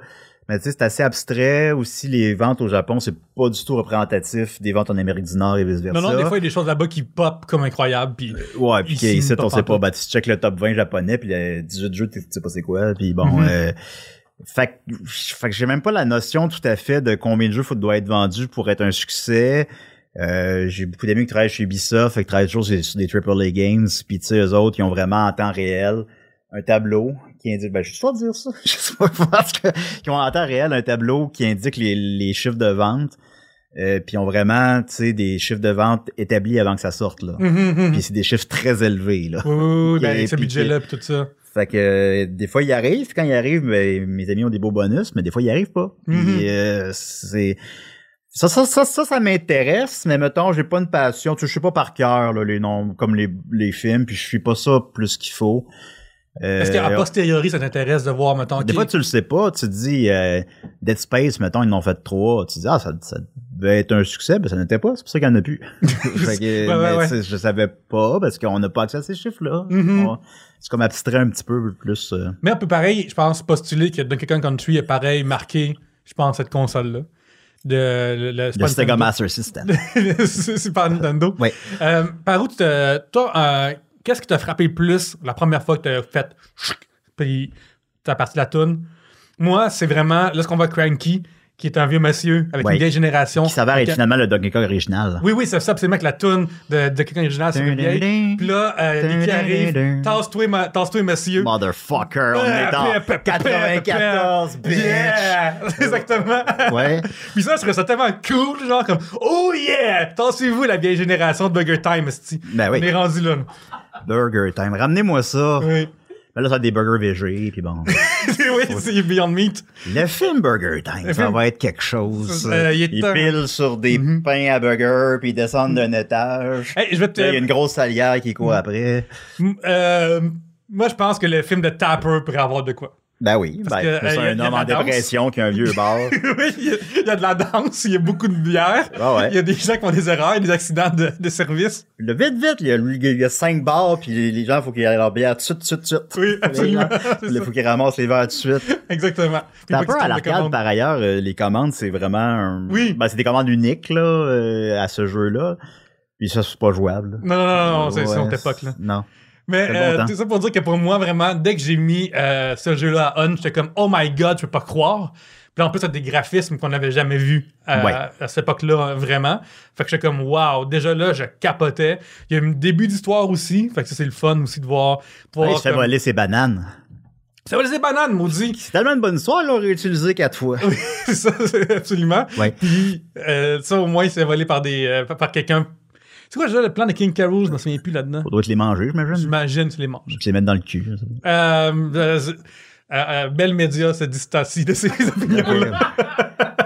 Mais tu sais, c'est assez abstrait. Aussi, les ventes au Japon, c'est pas du tout représentatif des ventes en Amérique du Nord et vice-versa. Non, non, des fois, il y a des choses là-bas qui pop comme incroyables, puis. Ouais, puis Ici, on sait pas. Bah, tu check le top 20 japonais, puis les 18 jeux, tu sais pas c'est quoi. Puis bon, Mhm. euh, fait, que- fait que j'ai même pas la notion tout à fait de combien de jeux faut doit être vendu pour être un succès. Euh, j'ai beaucoup d'amis qui travaillent chez Ubisoft, fait que travaillent toujours sur, sur des AAA games, puis tu sais, eux autres, ils ont vraiment en temps réel un tableau qui indique, ben, *laughs* je sais pas dire ça, je sais pas, parce que, qui ont en temps réel un tableau qui indique les, les chiffres de vente, euh, puis ils ont vraiment, tu sais, des chiffres de vente établis avant que ça sorte, là. Mhm, mhm. Puis c'est des chiffres très élevés, là. Oui, oui, oui, ben, ce budget-là, tout ça. Fait que euh, des fois il arrive, quand il arrive, ben, mes amis ont des beaux bonus, mais des fois il arrive pas. Mhm. euh, c'est ça, ça, ça, ça, ça m'intéresse, mais mettons, j'ai pas une passion, tu sais, je sais pas par cœur là, les noms comme les, les films, puis je suis pas ça plus qu'il faut. Euh, Est-ce qu'à posteriori, ça t'intéresse de voir, mettons, des fois tu le sais pas, tu te dis euh, Dead Space, mettons, ils en ont fait trois, tu te dis ah ça, ça devait être un succès, ben ça n'était pas, c'est pour ça qu'il y en a plus. *laughs* fait que, Ouais, mais je savais pas parce qu'on n'a pas accès à ces chiffres-là. Mhm. On- C'est comme abstrait un petit peu plus. euh, Mais on peut pareil, je pense, postuler que Donkey Kong Country est pareil marqué, je pense, cette console-là. De, le, le *laughs* Le Super Sega. Master System. C'est Super Nintendo. Oui. Euh, par où tu te- toi, euh, qu'est-ce qui t'a frappé le plus la première fois que t'as fait puis t'as parti la toune? Moi, c'est vraiment lorsqu'on voit Cranky, qui est un vieux monsieur avec une vieille génération. Qui s'avère être Qui- finalement le Donkey Kong original. Oui, oui, c'est ça, absolument que la toune de, de quelqu'un original, c'est une vieille. Puis là, euh, qui arrive, tasse-toi, ma- monsieur. Motherfucker, on est Euh, dans pe- pe- pe- 94, pe- bitch! Yeah! *laughs* Exactement. Ouais. Puis ça, je trouvais ça tellement cool, genre comme Oh yeah! Tassez-vous la vieille génération de Burger Time. Ben oui. On est rendu là. Burger Time. Ramenez-moi ça. Oui. Ben là, ça a des burgers végés, puis bon. *laughs* oui, c'est Beyond Meat. Le film Burger Time, Le ça film- va être quelque chose. Euh, il est ils pilent sur des Mhm. pains à burger, puis ils descendent d'un étage. Hey, je vais te. Là, Il y a une grosse salière qui Mhm. court après. M- euh, moi, je pense que le film de Tapper pourrait avoir de quoi. Ben oui, Parce ben, que, c'est euh, un homme en dépression qui a un vieux bar. *laughs* oui, il y, a, il y a de la danse, il y a beaucoup de bière. Ah ouais. Il y a des gens qui font des erreurs, il y a des accidents de, de service. Le vite, vite, il y a, il y a cinq bars, puis les, les gens, il faut qu'ils aient leur bière tout de suite, tout de suite. Oui, absolument. Il *laughs* faut qu'ils ramassent les verres tout de suite. Exactement. T'as qu'ils à l'arcade, par ailleurs, euh, les commandes, c'est vraiment un... Oui. Ben, c'est des commandes uniques, là, euh, à ce jeu-là. Puis ça, c'est pas jouable. Non, non, non, non, c'est Ouais, notre époque, là. Non. Mais bon euh, tout ça pour dire que pour moi, vraiment, dès que j'ai mis euh, ce jeu-là à on, j'étais comme, oh my god, je peux pas croire. Puis en plus, c'est des graphismes qu'on n'avait jamais vus euh, Ouais. à cette époque-là, vraiment. Fait que j'étais comme, wow, déjà là, je capotais. Il y a un début d'histoire aussi. Fait que ça, c'est le fun aussi de voir. de voir Ouais, il se fait comme- voler ses bananes. Ça va les bananes, maudit. C'est tellement une bonne histoire, là, réutilisé quatre fois. *laughs* Oui, c'est ça, absolument. Ouais. Puis euh, ça, au moins, il s'est volé par des euh, par quelqu'un. C'est quoi déjà le plan de King Carol? Je me souviens plus là-dedans. On doit te les manger, j'imagine. J'imagine que tu les manges. Je les mettre dans le cul. Euh, euh, euh, euh, Bell Media se distancie de ces *laughs* opinions-là. *laughs*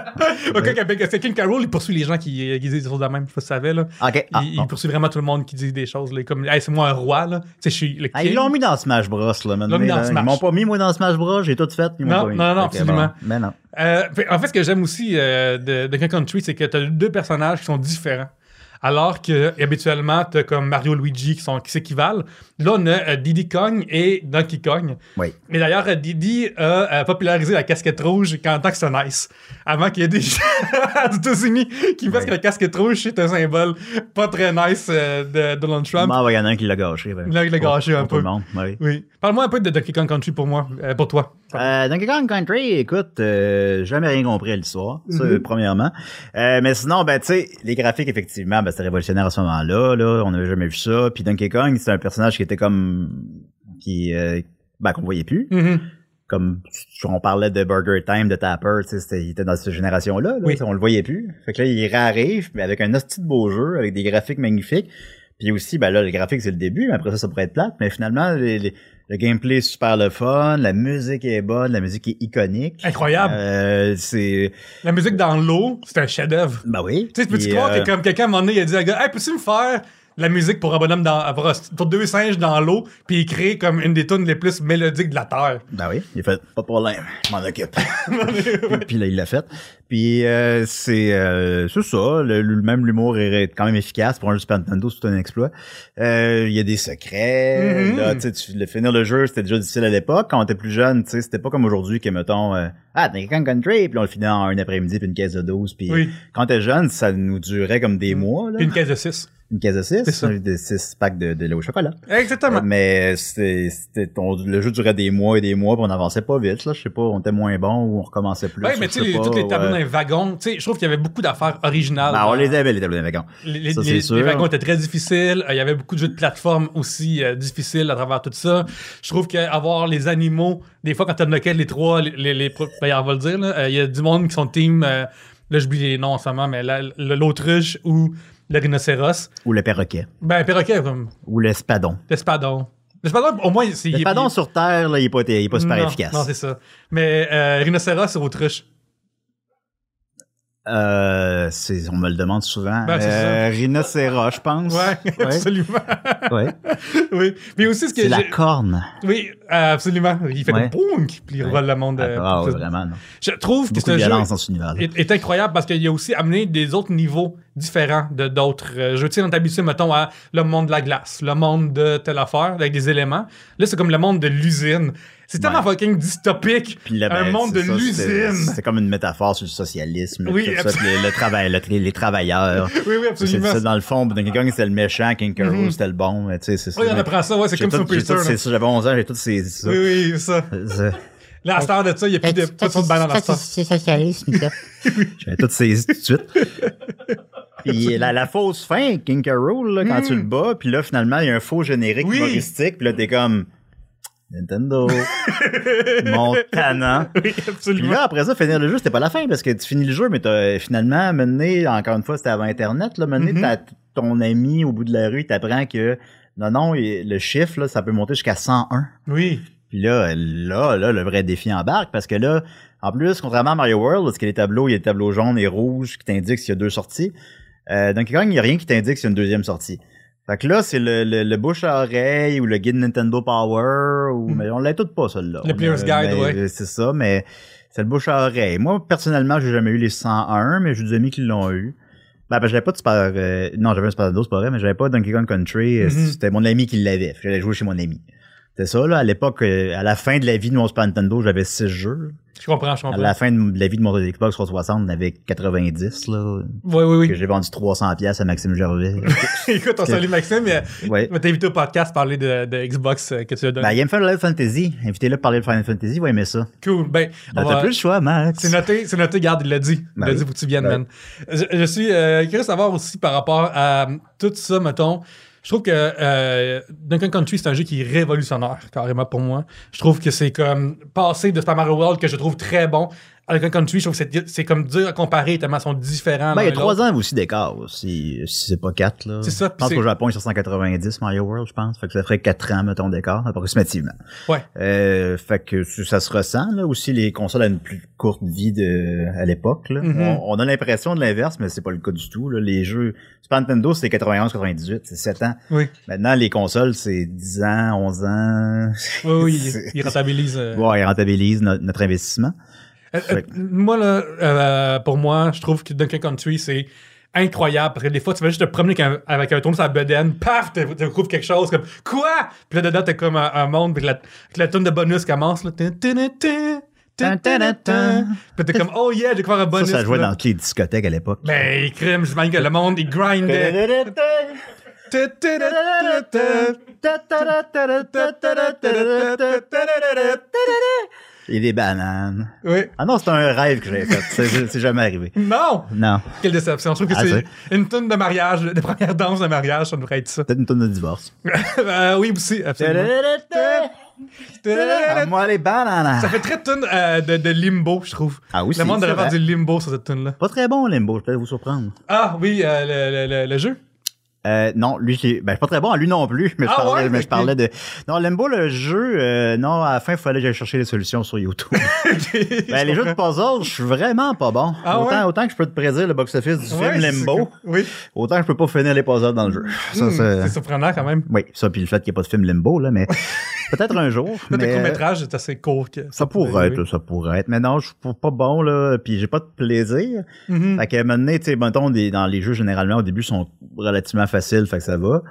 Ok, avec- c'est King Carol, il poursuit les gens qui, qui disent des choses de même, je tu savais, là. Ok. Ah, il, poursuit vraiment tout le monde qui dit des choses, là, comme, hey, c'est moi un roi, là. Tu je suis le Ah, ils l'ont mis dans Smash Bros, là, maintenant. mis dans là. Smash. Ils m'ont pas mis, moi, dans Smash Bros. J'ai tout fait. Ils Non, pas mis. non, non, absolument. bon. Mais non. Euh, en fait, ce que j'aime aussi euh, de, de King Country, c'est que tu as deux personnages qui sont différents. Alors que habituellement, tu as comme Mario Luigi qui sont qui s'équivalent. Là, on a euh, Diddy Kong et Donkey Kong. Oui. Et d'ailleurs, euh, Diddy a euh, popularisé la casquette rouge quand tant que c'est nice. Avant qu'il y ait des gens *laughs* aux États-Unis qui pensent que la casquette rouge, c'est un symbole pas très nice de Donald Trump. Il y en a un qui l'a gâché. ben. Là, il l'a Pour- gâché un pour tout peu. le monde, oui. Oui. Parle-moi un peu de Donkey Kong Country pour moi, euh, pour toi. Euh, Donkey Kong Country, écoute, euh, jamais rien compris à l'histoire, ça, Mhm. premièrement. Euh, mais sinon, ben, tu sais, les graphiques, effectivement, ben, c'était révolutionnaire à ce moment-là, là, on n'avait jamais vu ça. Puis Donkey Kong, c'est un personnage qui était comme, qui, euh, ben, qu'on voyait plus. Mhm. Comme, on parlait de Burger Time, de Tapper, tu sais, c'était- il était dans cette génération-là, là, Oui. on le voyait plus. Fait que là, il réarrive, mais avec un hostie de beau jeu, avec des graphiques magnifiques. Puis aussi, ben là, le graphique, c'est le début, mais après ça, ça pourrait être plate. Mais finalement, les- les- le gameplay est super le fun, la musique est bonne, la musique est iconique. Incroyable. Euh, c'est... La musique dans l'eau, c'est un chef-d'œuvre. Ben oui. Tu sais, peux-tu croire euh, que comme quelqu'un à un moment donné, il a dit à un gars, hey, peux-tu me faire la musique pour un bonhomme dans, pour, deux singes dans l'eau, puis il crée comme une des tunes les plus mélodiques de la Terre. Ben oui, il a fait pas de problème, je m'en occupe. *laughs* puis là il l'a fait. Puis euh, c'est euh, c'est ça, le, le- même l'humour est quand même efficace pour un jeu Super Nintendo, c'est tout un exploit. Euh, Il y a des secrets, Mhm. là tu le finir le jeu, c'était déjà difficile à l'époque quand on était plus jeune, tu sais, c'était pas comme aujourd'hui que mettons euh, ah Donkey Kong Country, puis on le finit en un après-midi puis une caisse de 12 puis Oui. quand t'es jeune, ça nous durait comme des mois là. Puis une caisse de 6. Une caisse de 6, C'est ça. des 6 packs de, de lait au chocolat. Exactement. Euh, Mais c'était, le jeu durait des mois et des mois, puis on avançait pas vite. Là, je sais pas, on était moins bon ou on recommençait plus. Ouais, mais tu sais, sais les- pas, tous les tableaux ouais. les wagons, tu sais, je trouve qu'il y avait beaucoup d'affaires originales. Ben, on les avait les tableaux d'un wagon. Les, Ça, les- sûr. les wagons étaient très difficiles. Euh, Il y avait beaucoup de jeux de plateforme aussi euh, difficiles à travers tout ça. Je trouve qu'avoir les animaux, des fois, quand tu unlockais les trois, les, les, ben, on va le dire, euh, il y a du monde qui sont team, euh, là, j'oublie les noms en ce moment, mais l'autruche ou le rhinocéros. Ou le perroquet. Ben, perroquet, comme Ou l'espadon. l'espadon. L'espadon, au moins, c'est. L'espadon sur Terre, là, il est pas, il est pas super non, efficace. Non, c'est ça. Mais euh, rhinocéros, c'est autruche. Euh, on me le demande souvent. Ben, c'est euh, rhinocéros, je pense. Ouais. *laughs* absolument. ouais. *laughs* oui. Mais aussi, ce que C'est la corne. Oui, euh, absolument. Il fait Ouais. comme boum, puis il Ouais. revole le monde. euh, Ah, ouais, plus- vraiment, non. Je trouve que Beaucoup ce de jeu violence dans cet univers-là. est, est incroyable parce qu'il a aussi amené des autres niveaux différents de d'autres euh, jeux. Tu sais, on est habitué, mettons, à le monde de la glace, le monde de telle affaire, avec des éléments. Là, c'est comme le monde de l'usine. C'est tellement Ouais. fucking dystopique. Puis là, un ben, monde de ça, l'usine. C'est comme une métaphore sur le socialisme. Oui, tout ça, le, le travail, le tra- les travailleurs. *laughs* Oui, oui, C'est absolument. c'est dans le fond, Donkey Kong c'était le méchant, King Mhm. c'était le bon, mais tu sais, c'est ça. Oui, on apprend ça, ouais, c'est J'ai comme tout- tout- c'est ça, J'avais 11 ans, j'ai tout ces ça. Oui, oui, ça. C'est- Là, à cette heure de ça, il n'y a plus de Ça, pas de son de banane à ça, cette heure. c'est socialisme, ça. *laughs* J'avais tout saisi tout de suite. *laughs* Puis la, la fausse fin, King là, quand Mm. tu le bats, puis là, finalement, il y a un faux générique Oui. humoristique, puis là, t'es comme... Nintendo. *laughs* Mon tannant. Oui, Puis absolument. là, après ça, finir le jeu, c'était pas la fin, parce que tu finis le jeu, mais t'as finalement mené, encore une fois, c'était avant Internet, là, mené ta- ton ami au bout de la rue, il t'apprend que, non, non, le chiffre, là, ça peut monter jusqu'à 101. Oui. Puis là, là, là, le vrai défi embarque, parce que là, en plus, contrairement à Mario World, parce qu'il y a les tableaux, il y a des tableaux jaunes et rouges qui t'indiquent s'il y a deux sorties. Euh, Donkey Kong, il n'y a rien qui t'indique s'il y a une deuxième sortie. Fait que là, c'est le, le, le bouche à oreille ou le guide Nintendo Power, ou, Mm. mais on l'a tout pas, celui-là. Le Player's a- Guide, ouais. euh, C'est ça, mais c'est le bouche à oreille. Moi, personnellement, j'ai jamais eu les 101, mais j'ai des amis qui l'ont eu. Ben, ben, j'avais pas de Super, euh, non, j'avais un Super Nintendo, c'est pas vrai, mais j'avais pas Donkey Kong Country, euh, Mhm. c'était mon ami qui l'avait. Fait que J'allais jouer chez mon ami. C'est ça, là, à l'époque, euh, à la fin de la vie de mon Super Nintendo, j'avais 6 jeux. Je comprends, je À comprends. la fin de la vie de mon Xbox 360, on avait 90, là, Oui, oui, que oui. j'ai vendu 300 pièces à Maxime Gervais. *laughs* Écoute, on salue Maxime, mais ouais. je vais t'inviter au podcast à parler de, de Xbox euh, que tu as donné. Ben, il aime faire Final Fantasy. Invitez-le à parler de Final Fantasy, il va aimer ça. cool. Ben, on Ben, T'as va- plus le choix, Max. C'est noté, c'est noté, garde, il l'a dit. Il Ben l'a oui. dit, faut que tu viennes, Ben man. Je, je suis euh, curieux de savoir aussi par rapport à euh, tout ça, mettons. Je trouve que euh, Duncan Country, c'est un jeu qui est révolutionnaire, carrément, pour moi. Je trouve que c'est comme passer de Super Mario World, que je trouve très bon, Duncan Country, je trouve que c'est, c'est comme dur à comparer, tellement ils sont différents. Ben, il y a trois ans aussi d'écart, si, si c'est pas quatre, là. C'est ça, Je pense qu'au Japon, ils sont 190, Mario World, je pense. Fait que ça ferait quatre ans, mettons, d'écart, approximativement. Ouais. Euh, fait que ça se ressent, là. Aussi, les consoles ont une plus courte vie de, à l'époque, là. Mhm. on, on a l'impression de l'inverse, mais c'est pas le cas du tout, là. Les jeux, Super Nintendo, c'est 91, 98, c'est 7 ans. Oui. Maintenant, les consoles, c'est 10 ans, 11 ans. Oui, oui, C'est- *laughs* il, il rentabilise. euh, Ouais, ils rentabilisent no- notre investissement. Euh, euh, moi, là, euh, pour moi, je trouve que Donkey Country, c'est incroyable. Parce que des fois, tu vas juste te promener avec un, avec un tourne sur la bedaine, paf, tu découvres quelque chose comme Quoi? Puis là, dedans, t'as comme un, un monde, puis la, la tune de bonus commence. Là. Tin, tin, tin, tin, tin, tin, tin. Puis t'es comme Oh yeah, j'ai découvert un Ça, bonus. ça jouait Puis là, dans toutes les discothèques à l'époque. Ben, crime, j'imagine que le monde, il grindait. Et des bananes. Oui. Ah non, c'est un rêve que j'avais fait. *laughs* C'est jamais arrivé. Non! Non. Quelle déception. Je trouve que Ah, c'est une tonne de mariage, de première danse de mariage, ça devrait être ça. Peut-être une tonne de divorce. *laughs* Euh, oui, aussi, absolument. Moi les bananes. Ça fait très tonne euh, de, de limbo, je trouve. Ah oui, Le c'est- monde devrait faire du limbo sur cette tune là Pas très bon, Limbo, je peux vous surprendre. Ah oui, euh, le, le, le, le jeu. Euh, non, lui, qui- ben, pas très bon, lui non plus, *laughs* mais je Ah parlais, ouais? mais je parlais de, non, Limbo, le jeu, euh, non, à la fin, il fallait que j'aille chercher les solutions sur YouTube. *laughs* ben, les jeux de puzzle, je suis vraiment pas bon. Ah autant, ouais? autant que je peux te prédire le box-office du Ouais, film cool. Oui, autant que je peux pas finir les puzzles dans le jeu. Ça, Hmm, c'est surprenant quand même. oui, ça, puis le fait qu'il n'y ait pas de film Limbo, là, mais *laughs* peut-être un jour. Le mais, court-métrage est assez court. Que Ça pourrait arriver. être, ça pourrait être. Mais non, je suis pas- bon, là, puis j'ai pas de plaisir. Mhm. Fait que maintenant, tu sais, des, dans les jeux, généralement, au début, sont relativement faciles, fait que ça va.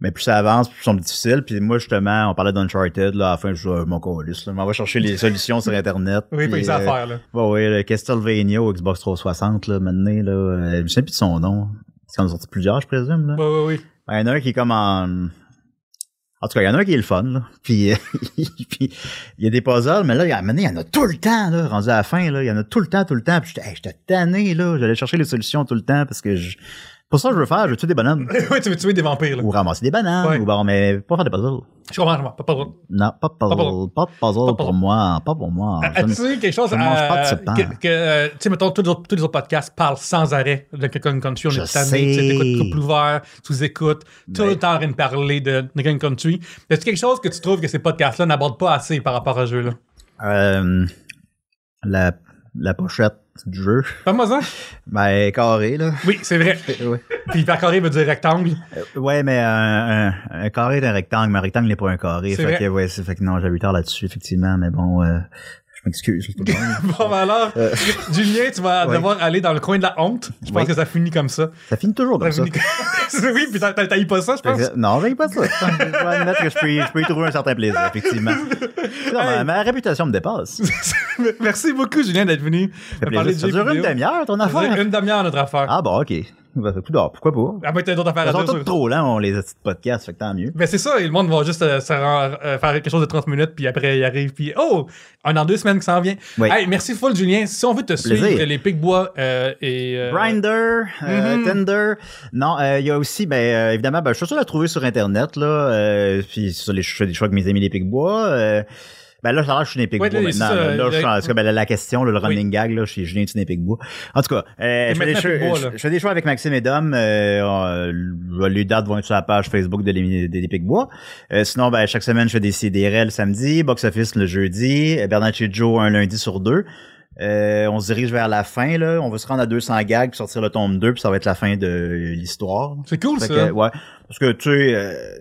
Mais plus ça avance, plus ils sont difficiles. Puis moi, justement, on parlait d'Uncharted, là, à la fin, je joue mon colis, là. M'en vais chercher les solutions sur Internet. Oui, puis, à euh, faire, là. Ouais, le Castlevania au Xbox 360, là, maintenant, là, euh, je me souviens plus de son nom. Parce qu'on en a sorti plusieurs, je présume, là. Oui, oui, oui. Il y en a un qui est comme en... En tout cas, il y en a un qui est le fun, là. *laughs* Puis, euh, *laughs* puis il y a des puzzles, mais là, maintenant, il y en a tout le temps, là, rendu à la fin, là. Il y en a tout le temps, tout le temps. Puis j'étais, hey, tanné, là. J'allais chercher les solutions tout le temps parce que je... Pour ça, je veux faire, je veux tuer des bananes. *laughs* oui, tu veux tuer des vampires, là. ou ramasser des bananes. Ouais. Ou bon, mais pas faire des puzzles. Je comprends, je comprends. Pas, pas, pas. Non, pas de puzzle. puzzle. Pas de puzzle Pas de pour puzzle. moi. Pas pour moi. As-tu quelque chose mange pas de pain. que, que, euh, tu sais, mettons, tous les, autres, tous les autres podcasts parlent sans arrêt de Gun Country. On Je est tanné, tu t'écoutes couple ouvert, tu nous écoutes, tout le temps en train de parler de Gun Country. Est-ce quelque chose que tu trouves que ces podcasts-là n'abordent pas assez par rapport à ce jeu-là? Euh, la, la pochette du jeu. Ça? Ben, carré, là. Oui, c'est vrai. *laughs* Puis hyper carré veut dire rectangle. Ouais, mais un, un, un carré est un rectangle, mais un rectangle n'est pas un carré. C'est Fait vrai. que, ouais, c'est fait que non, j'avais eu tard là-dessus, effectivement, mais bon, euh, m'excuse. tout le monde. Bon, ben alors, Julien, tu vas Euh. *laughs* Ouais. devoir aller dans le coin de la honte. Je pense Oui. que ça finit comme ça. ça finit toujours comme Ça ça. finit- *laughs* oui, puis t'as- pas ça, je pense. non, j'ai pas ça. Je dois admettre que je peux, y- je peux y trouver un certain plaisir, effectivement. *laughs* Non, ma, ma réputation me dépasse. Ça Merci beaucoup, Julien, d'être venu fait me parler de. Ça dure une demi-heure, ton Ça dure affaire? Une demi-heure, notre affaire. Ah bon, ok. Ben, écoute, ah, pourquoi pas? Ah, ben, t'as d'autres affaires Ils à sont dire. tous sur- trop lents, on les petits podcasts, fait que tant mieux. Ben c'est ça, et le monde va juste euh, rend- euh, faire quelque chose de 30 minutes, puis après il arrive, puis oh, un an, deux semaines qui s'en vient. Oui. Hey, merci full Julien. Si on veut te Plaisir. suivre, les Picbois euh, et... euh, Grinder, euh, Mhm. Tinder. Non, euh, il y a aussi, ben, euh, évidemment, ben, je suis sûr de la trouver sur Internet, là. Euh, puis sur les, je fais des choix avec mes amis les Picbois. Ben là, ça que je suis Picbois Ouais, là, c'est maintenant. ça, là, Là, je comme ben, la, la question, là, le running gag, là, je suis Julien des Picbois. En tout cas, euh, je, fais des choix, Picbois, je, là. je fais des choix avec Maxime et Dom. Euh, euh, les dates vont être sur la page Facebook de des Picbois. Euh, sinon, ben, chaque semaine, je fais des CDRL le samedi, Box Office le jeudi, Bernard chez Joe un lundi sur deux. Euh, on se dirige vers la fin, là. On va se rendre à 200 gags, puis sortir le tome 2, puis ça va être la fin de l'histoire. C'est cool ça. que, ouais. Parce que, tu sais, euh,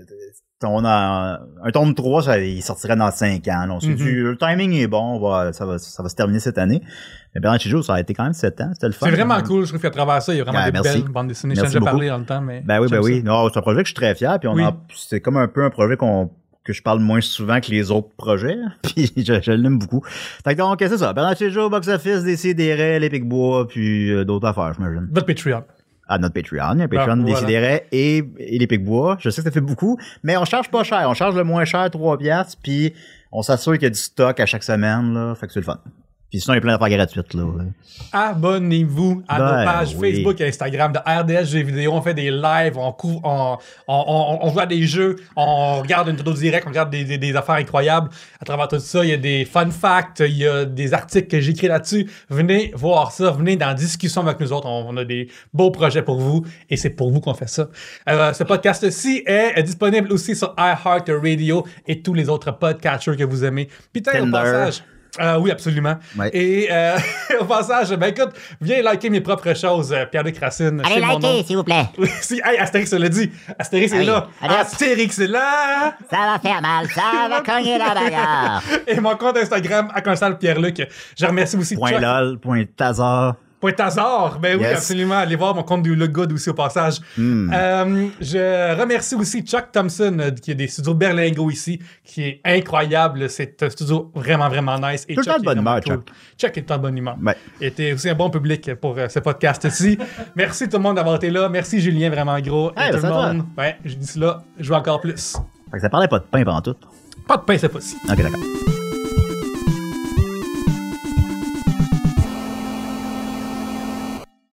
on a un tome 3, ça, il sortirait dans 5 ans. là. On s'est Mhm. dit, le timing est bon, on va, ça, va, ça va se terminer cette année. Mais Bernard Chijo, ça a été quand même 7 ans. C'était le fun. C'est vraiment cool, je trouve qu'à travers ça, il y a vraiment des merci. belles bandes dessinées. Merci ai parlé dans le temps, mais... Ben oui, ben oui. Non, c'est un projet que je suis très fier, puis on Oui. a, c'est comme un peu un projet qu'on, que je parle moins souvent que les autres projets, *laughs* puis je, je l'aime beaucoup. Fait que donc, c'est ça. Bernard Chijo, Box Office, DCDR, Les Bois, puis euh, d'autres affaires, j'imagine. Votre Patreon. À notre Patreon. Il y a un Patreon Ah, des voilà. Et, et les Picbois. Je sais que ça fait beaucoup, mais on charge pas cher. On charge le moins cher, 3 piastres, puis on s'assure qu'il y a du stock à chaque semaine, là. Fait que c'est le fun. Puis sinon, il y a plein d'affaires gratuites, là. Abonnez-vous à Ben, nos pages oui. Facebook et Instagram de RDS Jeux vidéo. On fait des lives, on, couvre, on, on, joue à des jeux, on regarde une vidéo direct, on regarde des, des, des affaires incroyables. À travers tout ça, il y a des fun facts, il y a des articles que j'écris là-dessus. Venez voir ça, venez dans la discussion avec nous autres. On, a des beaux projets pour vous et c'est pour vous qu'on fait ça. Euh, ce podcast-ci est disponible aussi sur iHeartRadio et tous les autres podcatchers que vous aimez. Putain, au passage. Euh, oui, absolument. Ouais. Et euh, *laughs* au passage, ben écoute, viens liker mes propres choses, euh, Pierre-Luc Racine. Allez, likez, s'il vous plaît. *laughs* si, hey, Astérix le dit. Astérix est Oui. là. Allez. Astérix est là. Ça va faire mal, ça *laughs* va cogner la bagarre. Et mon compte Instagram, à Pierre-Luc. Je remercie aussi Point Chuck. lol, point tazar. Point hasard. Ben oui, absolument. Allez voir mon compte du Look Good aussi au passage. Hmm. Euh, je remercie aussi Chuck Thompson, euh, qui est des studios Berlingo ici, qui est incroyable. C'est un studio vraiment, vraiment nice. Et Tout Chuck bonne est vraiment humeur, Chuck. Chuck est de bonne humeur. Ouais. T'es aussi un bon public pour euh, ce podcast-ci. *laughs* Merci tout le monde d'avoir été là. Merci Julien, vraiment gros. Hey, Et tout le monde. Ouais, je dis cela, je veux encore plus. Fait que ça parlait pas de pain pendant tout. Pas de pain cette fois-ci. Ok, d'accord.